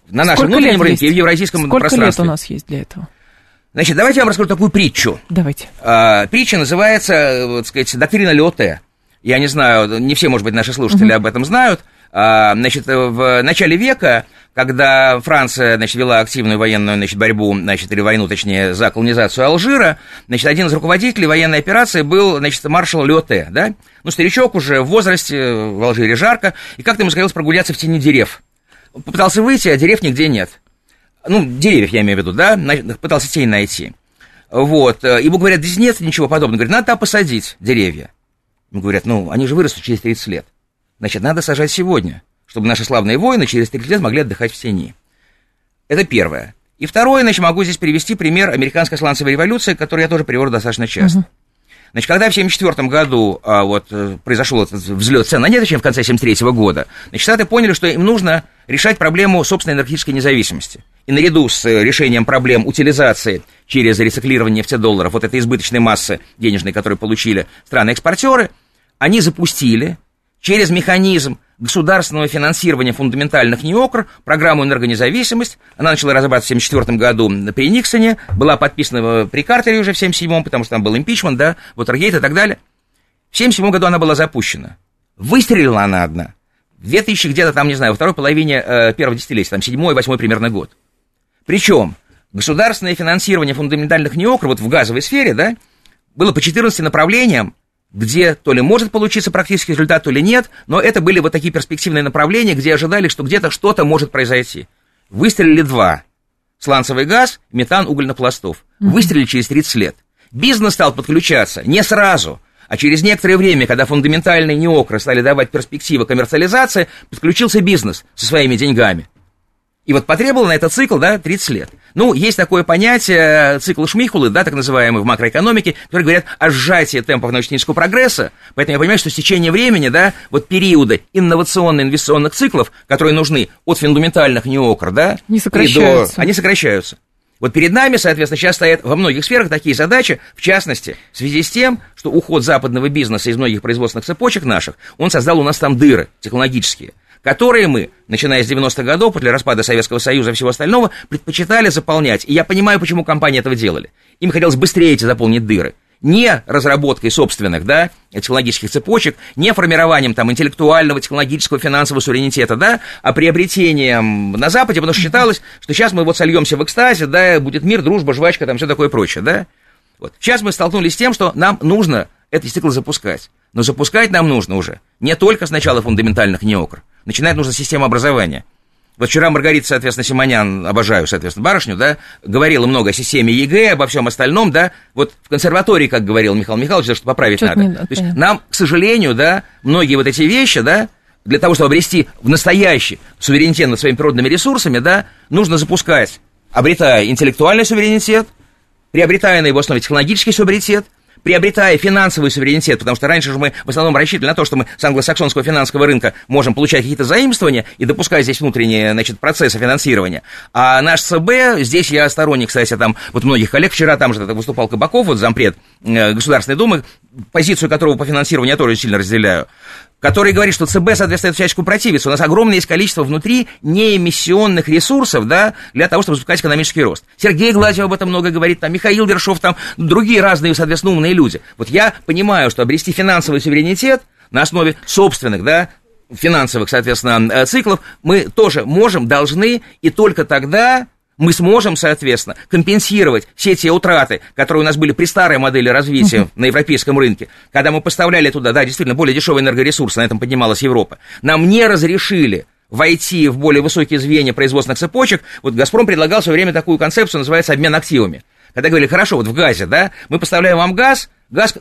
на нашем Сколько внутреннем рынке есть? и в евразийском Сколько пространстве. Сколько лет у нас есть для этого? Значит, давайте я вам расскажу такую притчу. Давайте. А, притча называется, вот сказать, доктрина Леоте. Я не знаю, не все, может быть, наши слушатели угу. об этом знают. А, значит, в начале века, когда Франция, значит, вела активную военную, значит, борьбу, значит, или войну, точнее, за колонизацию Алжира, значит, один из руководителей военной операции был, значит, маршал Леоте, да? Ну, старичок уже в возрасте, в Алжире жарко, и как-то ему захотелось прогуляться в тени дерев. Попытался выйти, а дерев нигде нет. Ну, деревьев я имею в виду, да? Пытался тень найти. Вот. Ему говорят, здесь нет ничего подобного. Говорит, надо посадить деревья. Ему говорят, ну, они же вырастут через 30 лет. Значит, надо сажать сегодня, чтобы наши славные воины через 30 лет могли отдыхать в тени. Это первое. И второе, значит, могу здесь привести пример американской сланцевой революции, который я тоже привожу достаточно часто. Uh-huh. Значит, когда в 1974 году а, вот, э, произошел этот взлет цен на нефть, в конце 1973 года, значит, Штаты поняли, что им нужно решать проблему собственной энергетической независимости. И наряду с э, решением проблем утилизации через рециклирование нефтедолларов, вот этой избыточной массы денежной, которую получили страны-экспортеры, они запустили через механизм государственного финансирования фундаментальных НИОКР, программу «Энергонезависимость». Она начала разрабатываться в 1974 году при Никсоне, была подписана при Картере уже в 1977, потому что там был импичмент, да, Вотергейт и так далее. В 1977 году она была запущена. Выстрелила она одна. В 2000 где-то там, не знаю, во второй половине э, первого десятилетия, там седьмой, восьмой примерно год. Причем государственное финансирование фундаментальных НИОКР вот в газовой сфере, да, было по 14 направлениям, где то ли может получиться практический результат, то ли нет, но это были вот такие перспективные направления, где ожидали, что где-то что-то может произойти. Выстрелили два. Сланцевый газ, метан угольнопластов. Выстрелили через 30 лет. Бизнес стал подключаться не сразу, а через некоторое время, когда фундаментальные неокры стали давать перспективы коммерциализации, подключился бизнес со своими деньгами. И вот потребовал на этот цикл, да, 30 лет. Ну, есть такое понятие, э, цикл Шмихулы, да, так называемый в макроэкономике, которые говорят о сжатии темпов научно-технического прогресса. Поэтому я понимаю, что с течением времени, да, вот периоды инновационно-инвестиционных циклов, которые нужны от фундаментальных неокр, да, не сокращаются. До, они сокращаются. Вот перед нами, соответственно, сейчас стоят во многих сферах такие задачи, в частности, в связи с тем, что уход западного бизнеса из многих производственных цепочек наших, он создал у нас там дыры технологические – которые мы, начиная с 90-х годов, после распада Советского Союза и всего остального, предпочитали заполнять. И я понимаю, почему компании этого делали. Им хотелось быстрее эти заполнить дыры. Не разработкой собственных, да, технологических цепочек, не формированием там интеллектуального, технологического, финансового суверенитета, да, а приобретением на Западе, потому что считалось, что сейчас мы вот сольемся в экстазе, да, будет мир, дружба, жвачка, там все такое прочее, да. Вот. Сейчас мы столкнулись с тем, что нам нужно этот цикл запускать. Но запускать нам нужно уже не только сначала фундаментальных неокр, начинать нужно система образования. Вот вчера Маргарита, соответственно, Симонян, обожаю, соответственно, барышню, да, говорила много о системе ЕГЭ, обо всем остальном, да, вот в консерватории, как говорил Михаил Михайлович, что поправить Что-то надо. Не, То есть нам, к сожалению, да, многие вот эти вещи, да, для того, чтобы обрести в настоящий суверенитет над своими природными ресурсами, да, нужно запускать, обретая интеллектуальный суверенитет, приобретая на его основе технологический суверенитет, приобретая финансовый суверенитет, потому что раньше же мы в основном рассчитывали на то, что мы с англосаксонского финансового рынка можем получать какие-то заимствования и допускать здесь внутренние, значит, процессы финансирования. А наш ЦБ, здесь я сторонник, кстати, там, вот многих коллег, вчера там же выступал Кабаков, вот зампред э, Государственной Думы, позицию которого по финансированию я тоже сильно разделяю который говорит, что ЦБ, соответственно, всячески противится. У нас огромное есть количество внутри неэмиссионных ресурсов, да, для того, чтобы запускать экономический рост. Сергей Гладьев об этом много говорит, там, Михаил Вершов, там, другие разные, соответственно, умные люди. Вот я понимаю, что обрести финансовый суверенитет на основе собственных, да, финансовых, соответственно, э, циклов, мы тоже можем, должны, и только тогда мы сможем, соответственно, компенсировать все те утраты, которые у нас были при старой модели развития uh-huh. на европейском рынке, когда мы поставляли туда, да, действительно, более дешевые энергоресурсы, на этом поднималась Европа. Нам не разрешили войти в более высокие звенья производственных цепочек. Вот «Газпром» предлагал в свое время такую концепцию, называется обмен активами. Когда говорили, хорошо, вот в газе, да, мы поставляем вам газ, Газ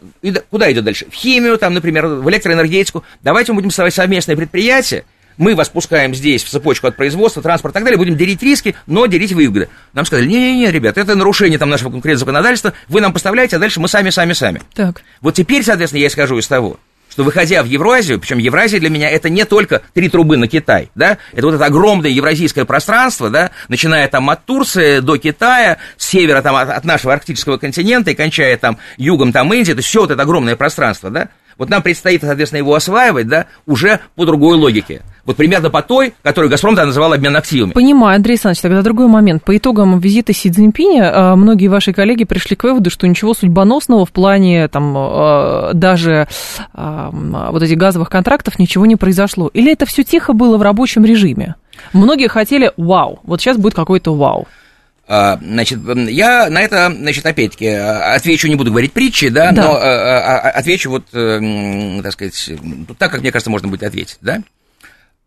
куда идет дальше? В химию, там, например, в электроэнергетику. Давайте мы будем создавать совместное предприятие, мы вас пускаем здесь в цепочку от производства, транспорта и так далее, будем делить риски, но делить выгоды. Нам сказали, не-не-не, ребят, это нарушение там нашего конкретного законодательства, вы нам поставляете, а дальше мы сами, сами, сами. Так. Вот теперь, соответственно, я исхожу из того, что выходя в Евразию, причем Евразия для меня это не только три трубы на Китай, да, это вот это огромное евразийское пространство, да, начиная там от Турции до Китая, с севера там от, от нашего арктического континента и кончая там югом там Индии, это все вот это огромное пространство, да, вот нам предстоит, соответственно, его осваивать, да, уже по другой логике. Вот примерно по той, которую «Газпром» тогда называл обмен активами. Понимаю, Андрей Александрович, тогда другой момент. По итогам визита Си Цзиньпиня а, многие ваши коллеги пришли к выводу, что ничего судьбоносного в плане там, а, даже а, вот этих газовых контрактов ничего не произошло. Или это все тихо было в рабочем режиме? Многие хотели вау, вот сейчас будет какой-то вау. Значит, я на это, значит, опять-таки, отвечу, не буду говорить притчи, да, да. но отвечу вот, э, так сказать, так, как мне кажется, можно будет ответить, да.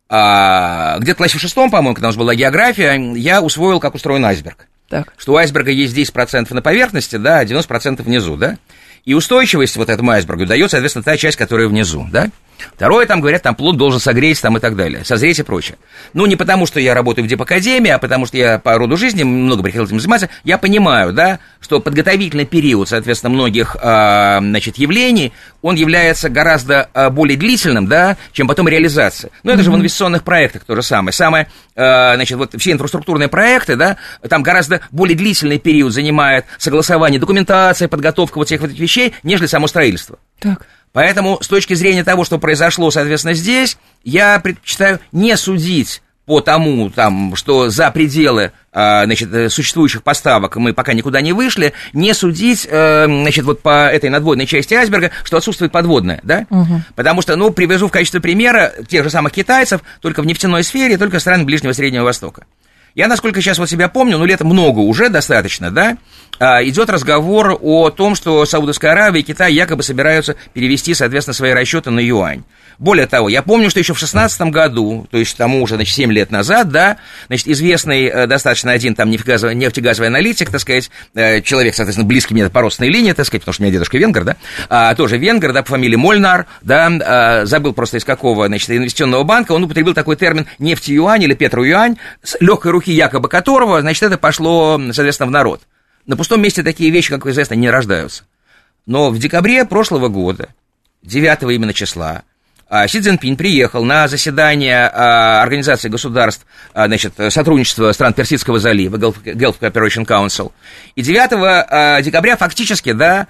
А, где-то в классе в шестом, по-моему, когда у нас была география, я усвоил, как устроен айсберг. Так. Что у айсберга есть 10% на поверхности, да, а 90% внизу, да. И устойчивость вот этому айсбергу дает, соответственно, та часть, которая внизу, да. Второе, там говорят, там плод должен согреть там и так далее, созреть и прочее. Ну, не потому, что я работаю в депакадемии, а потому, что я по роду жизни много приходил этим заниматься. Я понимаю, да, что подготовительный период, соответственно, многих, э, значит, явлений, он является гораздо э, более длительным, да, чем потом реализация. Но это mm-hmm. же в инвестиционных проектах то же самое. Самое, э, значит, вот все инфраструктурные проекты, да, там гораздо более длительный период занимает согласование документации, подготовка вот всех вот этих вещей, нежели само строительство. Так. Поэтому с точки зрения того, что произошло, соответственно, здесь, я предпочитаю не судить по тому, там, что за пределы а, значит, э, существующих поставок мы пока никуда не вышли, не судить э, значит, вот по этой надводной части айсберга, что отсутствует подводная, да? Угу. Потому что, ну, привожу в качестве примера тех же самых китайцев, только в нефтяной сфере, только стран Ближнего и Среднего Востока. Я, насколько сейчас вот себя помню, ну, лет много уже достаточно, да, а, идет разговор о том, что Саудовская Аравия и Китай якобы собираются перевести, соответственно, свои расчеты на юань. Более того, я помню, что еще в 2016 году, то есть тому уже, значит, 7 лет назад, да, значит, известный э, достаточно один там нефтегазовый, нефтегазовый аналитик, так сказать, э, человек, соответственно, близкий мне по родственной линии, так сказать, потому что у меня дедушка венгер, да, а, тоже венгер, да, по фамилии Мольнар, да, а, забыл просто из какого, значит, инвестиционного банка, он употребил такой термин нефть-юань или петро-юань, с легкой руки якобы которого, значит, это пошло, соответственно, в народ. На пустом месте такие вещи, как известно, не рождаются. Но в декабре прошлого года, 9 именно числа, а, Си Цзиньпинь приехал на заседание а, Организации государств, а, значит, сотрудничества стран Персидского залива, Gulf Cooperation Council, и 9 декабря фактически, да,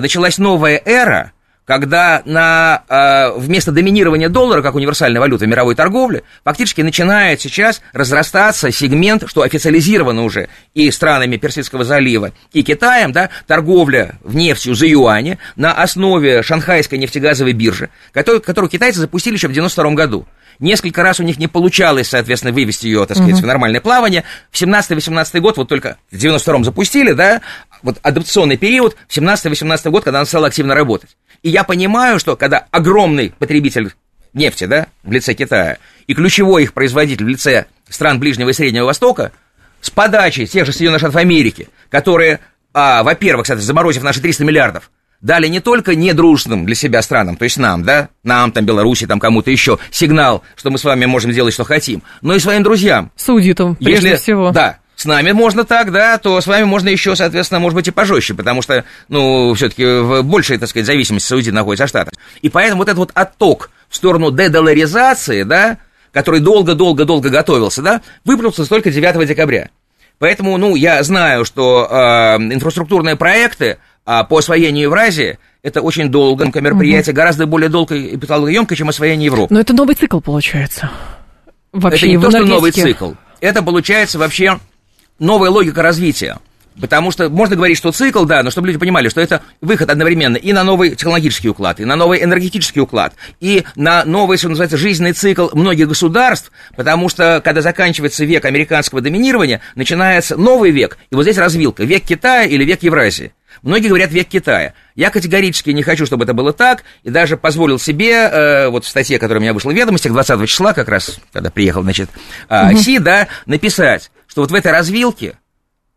началась новая эра – когда на, э, вместо доминирования доллара как универсальной валюты в мировой торговле фактически начинает сейчас разрастаться сегмент, что официализировано уже и странами Персидского залива, и Китаем, да, торговля в нефтью за юани на основе шанхайской нефтегазовой биржи, которую, которую китайцы запустили еще в 92 году. Несколько раз у них не получалось, соответственно, вывести ее, так сказать, uh-huh. в нормальное плавание. В 17-18 год, вот только в 92-м запустили, да, вот адаптационный период, в 17-18 год, когда она стала активно работать. И я понимаю, что когда огромный потребитель нефти, да, в лице Китая, и ключевой их производитель в лице стран Ближнего и Среднего Востока, с подачи тех же Соединенных Штатов Америки, которые, а, во-первых, кстати, заморозив наши 300 миллиардов, дали не только недружественным для себя странам, то есть нам, да, нам, там, Беларуси, там, кому-то еще, сигнал, что мы с вами можем делать, что хотим, но и своим друзьям. Саудитам, прежде Если, всего. Да, с нами можно так, да, то с вами можно еще, соответственно, может быть, и пожестче, потому что, ну, все-таки в большей, так сказать, зависимости Саудит находится от Штатов. И поэтому вот этот вот отток в сторону дедоларизации, да, который долго-долго-долго готовился, да, выплюнулся только 9 декабря. Поэтому, ну, я знаю, что э, инфраструктурные проекты э, по освоению Евразии это очень долгое мероприятие, угу. гораздо более долгое и патологоемкое, чем освоение Европы. Но это новый цикл получается. Вообще, это не то, что новый цикл. Это получается вообще новая логика развития. Потому что можно говорить, что цикл, да, но чтобы люди понимали, что это выход одновременно и на новый технологический уклад, и на новый энергетический уклад, и на новый, что называется, жизненный цикл многих государств, потому что, когда заканчивается век американского доминирования, начинается новый век, и вот здесь развилка, век Китая или век Евразии. Многие говорят век Китая. Я категорически не хочу, чтобы это было так, и даже позволил себе, э, вот в статье, которая у меня вышла в ведомостях 20 числа, как раз, когда приехал, значит, э. Си, да, написать, что вот в этой развилке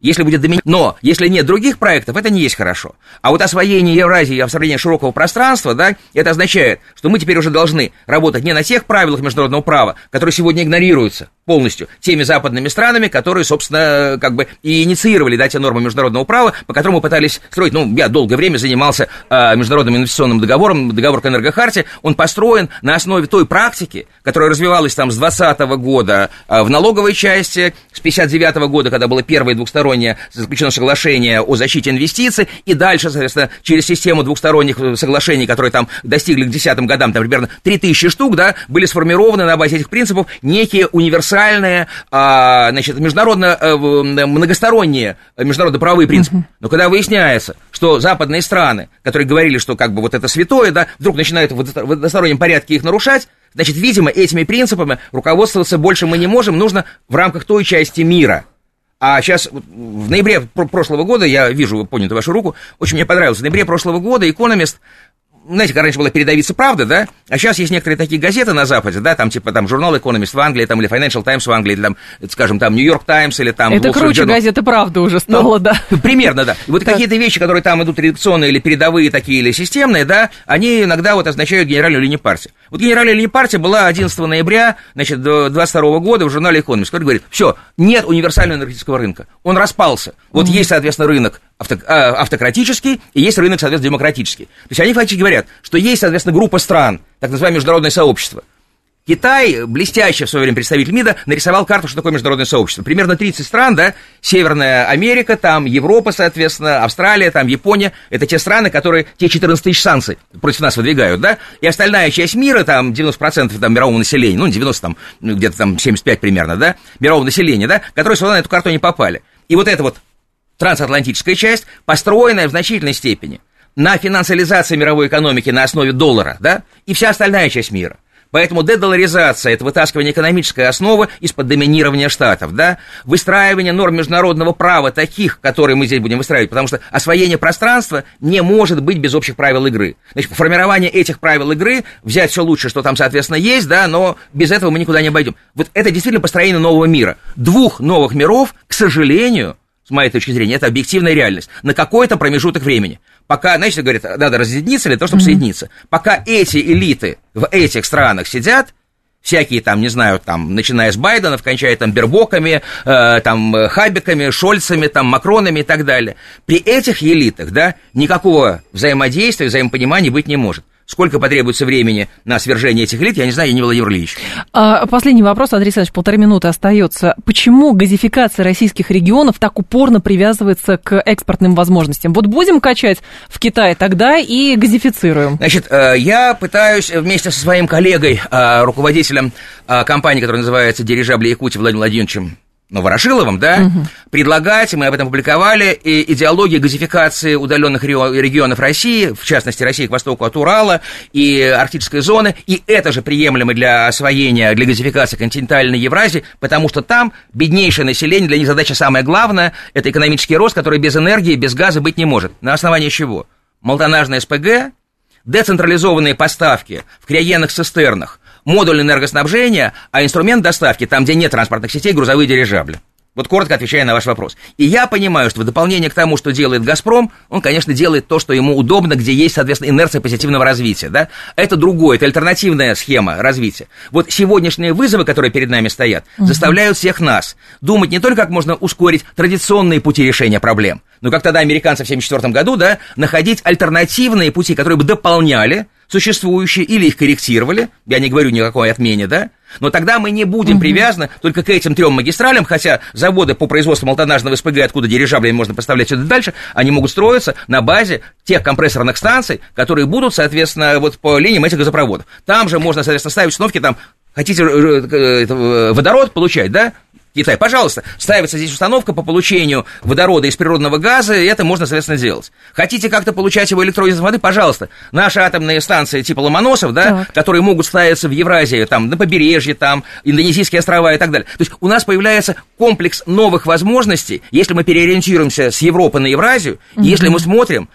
если будет доминировать. Но если нет других проектов, это не есть хорошо. А вот освоение Евразии и освоение широкого пространства, да, это означает, что мы теперь уже должны работать не на тех правилах международного права, которые сегодня игнорируются полностью теми западными странами, которые, собственно, как бы и инициировали, да, те нормы международного права, по которым мы пытались строить, ну, я долгое время занимался э, международным инвестиционным договором, договор к энергохарте, он построен на основе той практики, которая развивалась там с 20 года э, в налоговой части, с 59 года, когда было первое двухстороннее заключено соглашение о защите инвестиций, и дальше, соответственно, через систему двухсторонних э, соглашений, которые там достигли к десятым годам, там примерно 3000 штук, да, были сформированы на базе этих принципов некие универсальные, а, значит, международно, а, многосторонние международно-правовые принципы. Uh-huh. Но когда выясняется, что западные страны, которые говорили, что как бы вот это святое, да, вдруг начинают в одностороннем порядке их нарушать, Значит, видимо, этими принципами руководствоваться больше мы не можем, нужно в рамках той части мира. А сейчас, в ноябре прошлого года, я вижу, понял вашу руку, очень мне понравилось, в ноябре прошлого года «Экономист» знаете, как раньше была передовица «Правда», да, а сейчас есть некоторые такие газеты на Западе, да, там типа там журнал «Экономист» в Англии, там, или Financial Times в Англии, или там, скажем, там «Нью-Йорк Таймс», или там... Это круче газеты «Правда» уже стало, ну, да. Примерно, да. И вот какие-то вещи, которые там идут редакционные или передовые такие, или системные, да, они иногда вот означают генеральную линию партии. Вот генеральная линия партии была 11 ноября, значит, 22 года в журнале «Экономист», который говорит, все, нет универсального энергетического рынка, он распался. Вот mm-hmm. есть, соответственно, рынок а, автократический и есть рынок, соответственно, демократический. То есть они фактически говорят, что есть, соответственно, группа стран, так называемое международное сообщество, Китай, блестяще в свое время представитель МИДа, нарисовал карту, что такое международное сообщество. Примерно 30 стран, да, Северная Америка, там Европа, соответственно, Австралия, там Япония, это те страны, которые те 14 тысяч санкций против нас выдвигают, да, и остальная часть мира, там 90% там, мирового населения, ну, 90 там, ну, где-то там 75 примерно, да, мирового населения, да, которые сюда на эту карту не попали. И вот эта вот трансатлантическая часть, построенная в значительной степени на финансализации мировой экономики на основе доллара, да, и вся остальная часть мира – Поэтому дедоларизация – это вытаскивание экономической основы из-под доминирования штатов, да, выстраивание норм международного права таких, которые мы здесь будем выстраивать, потому что освоение пространства не может быть без общих правил игры. Значит, формирование этих правил игры, взять все лучшее, что там, соответственно, есть, да, но без этого мы никуда не обойдем. Вот это действительно построение нового мира. Двух новых миров, к сожалению, с моей точки зрения, это объективная реальность, на какой-то промежуток времени. Пока, знаете, говорят, надо разъединиться для того, чтобы mm-hmm. соединиться. Пока эти элиты в этих странах сидят, всякие там, не знаю, там, начиная с Байденов, кончая там Бербоками, э, там, Хабиками, Шольцами, там, Макронами и так далее. При этих элитах, да, никакого взаимодействия, взаимопонимания быть не может. Сколько потребуется времени на свержение этих элит, я не знаю, я не Владимир Ильич. А, последний вопрос, Андрей Александрович, полторы минуты остается. Почему газификация российских регионов так упорно привязывается к экспортным возможностям? Вот будем качать в Китае тогда и газифицируем. Значит, э, я пытаюсь вместе со своим коллегой, э, руководителем э, компании, которая называется «Дирижабли Якутии» Владимиром Владимировичем ну, Ворошиловым, да, угу. предлагать, мы об этом публиковали, и идеология газификации удаленных регионов России, в частности, России к востоку от Урала и арктической зоны, и это же приемлемо для освоения, для газификации континентальной Евразии, потому что там беднейшее население, для них задача самая главная, это экономический рост, который без энергии, без газа быть не может. На основании чего? Молтонажная СПГ, децентрализованные поставки в криогенных цистернах, модуль энергоснабжения, а инструмент доставки, там, где нет транспортных сетей, грузовые дирижабли. Вот коротко отвечая на ваш вопрос. И я понимаю, что в дополнение к тому, что делает «Газпром», он, конечно, делает то, что ему удобно, где есть, соответственно, инерция позитивного развития. Да? Это другое, это альтернативная схема развития. Вот сегодняшние вызовы, которые перед нами стоят, угу. заставляют всех нас думать не только, как можно ускорить традиционные пути решения проблем, но как тогда американцы в 1974 году, да, находить альтернативные пути, которые бы дополняли существующие или их корректировали, я не говорю никакой отмене, да, но тогда мы не будем угу. привязаны только к этим трем магистралям, хотя заводы по производству молтонажного СПГ, откуда дирижаблями можно поставлять сюда дальше, они могут строиться на базе тех компрессорных станций, которые будут, соответственно, вот по линиям этих газопроводов. Там же можно, соответственно, ставить установки, там, хотите э, э, э, водород получать, да, Китай. Пожалуйста, ставится здесь установка по получению водорода из природного газа, и это можно, соответственно, делать. Хотите как-то получать его электролиз воды, пожалуйста. Наши атомные станции типа Ломоносов, да, так. которые могут ставиться в Евразии, там, на побережье, там, Индонезийские острова и так далее. То есть у нас появляется комплекс новых возможностей, если мы переориентируемся с Европы на Евразию, угу. если мы смотрим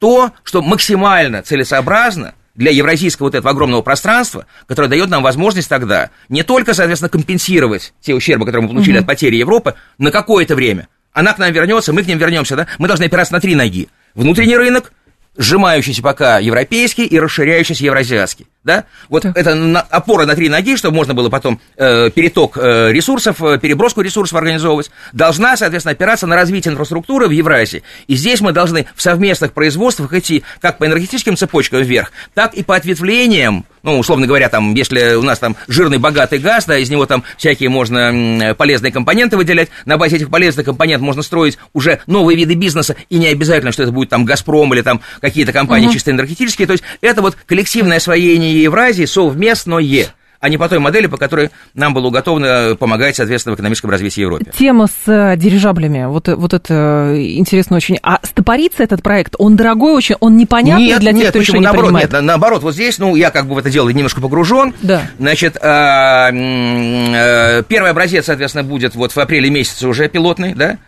то, что максимально целесообразно для евразийского вот этого огромного пространства, которое дает нам возможность тогда не только, соответственно, компенсировать те ущербы, которые мы получили угу. от потери Европы на какое-то время, она к нам вернется, мы к ним вернемся, да? Мы должны опираться на три ноги. Внутренний рынок, сжимающийся пока европейский и расширяющийся евразиатский. Да? Вот так. это на, опора на три ноги, чтобы можно было потом э, переток э, ресурсов, э, переброску ресурсов организовывать, должна, соответственно, опираться на развитие инфраструктуры в Евразии. И здесь мы должны в совместных производствах идти как по энергетическим цепочкам вверх, так и по ответвлениям ну, условно говоря, там, если у нас там жирный богатый газ, да, из него там всякие можно полезные компоненты выделять, на базе этих полезных компонентов можно строить уже новые виды бизнеса, и не обязательно, что это будет там «Газпром» или там какие-то компании угу. чисто энергетические, то есть это вот коллективное освоение и Евразии совместное а не по той модели, по которой нам было уготовано помогать, соответственно, в экономическом развитии Европы. Тема с э, дирижаблями, вот, вот это интересно очень. А стопорится этот проект, он дорогой очень, он непонятный нет, для тех, нет, кто почему? еще не наоборот, понимает? Нет, наоборот, вот здесь, ну, я как бы в это дело немножко погружен. Да. Значит, а, э, первый образец, соответственно, будет вот в апреле месяце уже пилотный, да,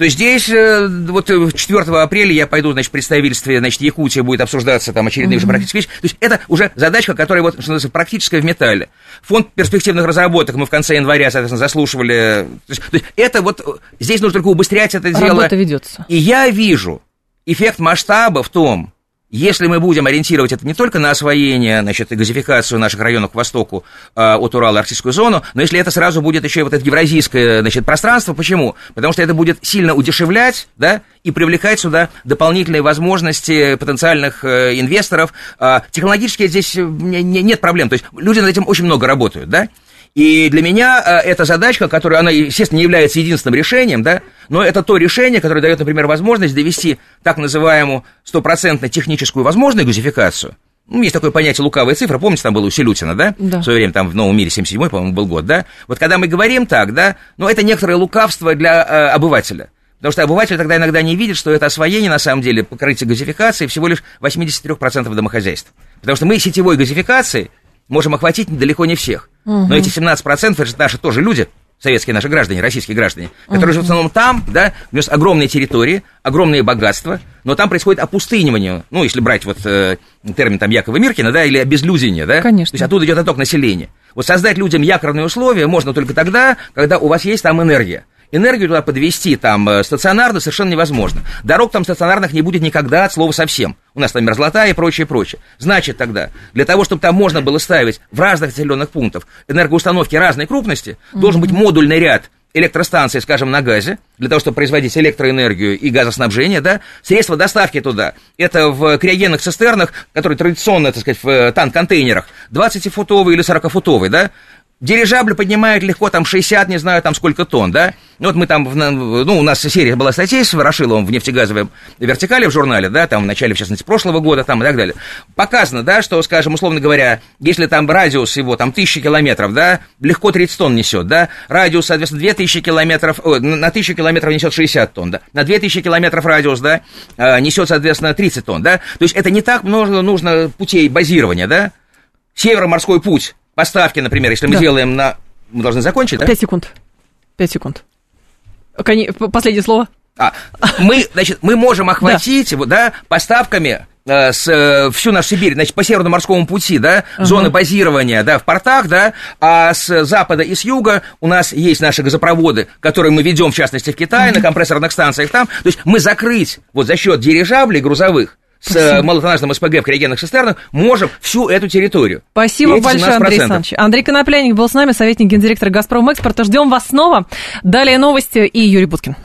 то есть здесь э, вот 4 э, апреля я пойду, значит, в представительстве, значит, Якутия будет обсуждаться там очередные mm-hmm. уже практические вещи. То есть это уже задачка, которая вот, что называется, практическая в металле. Фонд перспективных разработок мы в конце января, соответственно, заслушивали. То есть, то есть это вот, здесь нужно только убыстрять это дело. Работа ведется. И я вижу эффект масштаба в том, если мы будем ориентировать это не только на освоение, значит, и газификацию наших районов к востоку э, от Урала, арктическую зону, но если это сразу будет еще вот это евразийское, значит, пространство, почему? Потому что это будет сильно удешевлять, да, и привлекать сюда дополнительные возможности потенциальных э, инвесторов. Э, технологически здесь не, не, нет проблем, то есть люди над этим очень много работают, да, и для меня э, эта задачка, которая, она, естественно, не является единственным решением, да, но это то решение, которое дает, например, возможность довести так называемую стопроцентно техническую возможную газификацию, ну, есть такое понятие лукавая цифра, помните, там было у Селютина, да? да? В свое время, там, в Новом мире, 77-й, по-моему, был год, да? Вот когда мы говорим так, да, ну, это некоторое лукавство для э, обывателя. Потому что обыватель тогда иногда не видит, что это освоение, на самом деле, покрытие газификации всего лишь 83% домохозяйств. Потому что мы сетевой газификацией можем охватить далеко не всех. Угу. Но эти 17% это же наши тоже люди, советские наши граждане, российские граждане, которые угу. живут в основном там, да, у нас огромные территории, огромные богатства, но там происходит опустынивание, ну, если брать вот э, термин там Якова Миркина, да, или обезлюдение, да, Конечно. то есть оттуда идет отток населения. Вот создать людям якорные условия можно только тогда, когда у вас есть там энергия энергию туда подвести там э, стационарно совершенно невозможно. Дорог там стационарных не будет никогда от слова совсем. У нас там мерзлота и прочее, прочее. Значит тогда, для того, чтобы там можно было ставить в разных населенных пунктах энергоустановки разной крупности, mm-hmm. должен быть модульный ряд электростанции, скажем, на газе, для того, чтобы производить электроэнергию и газоснабжение, да, средства доставки туда, это в криогенных цистернах, которые традиционно, так сказать, в э, танк-контейнерах, 20-футовый или 40-футовый, да, Дирижабль поднимает легко там 60, не знаю, там сколько тонн, да? Ну, вот мы там, ну, у нас серия была статей с Ворошиловым в нефтегазовой вертикали в журнале, да, там в начале, в частности, прошлого года, там и так далее. Показано, да, что, скажем, условно говоря, если там радиус его, там, тысячи километров, да, легко 30 тонн несет, да, радиус, соответственно, 2000 километров, о, на 1000 километров несет 60 тонн, да, на 2000 километров радиус, да, а, несет, соответственно, 30 тонн, да, то есть это не так много нужно путей базирования, да, Североморской путь, поставки, например, если мы да. делаем на... Мы должны закончить, да? Пять секунд. Пять секунд. Последнее слово. А, мы, значит, мы можем охватить, да, да поставками э, с, э, всю нашу Сибирь, значит, по Северно-морскому пути, да, uh-huh. зоны базирования, да, в портах, да, а с запада и с юга у нас есть наши газопроводы, которые мы ведем, в частности, в Китае, uh-huh. на компрессорных станциях там, то есть мы закрыть вот за счет дирижаблей грузовых с э, Спасибо. малотоннажным СПГ в криогенных цистернах можем всю эту территорию. Спасибо большое, Андрей Александрович. Андрей Конопляник был с нами, советник гендиректора «Газпром Экспорта». Ждем вас снова. Далее новости и Юрий Буткин.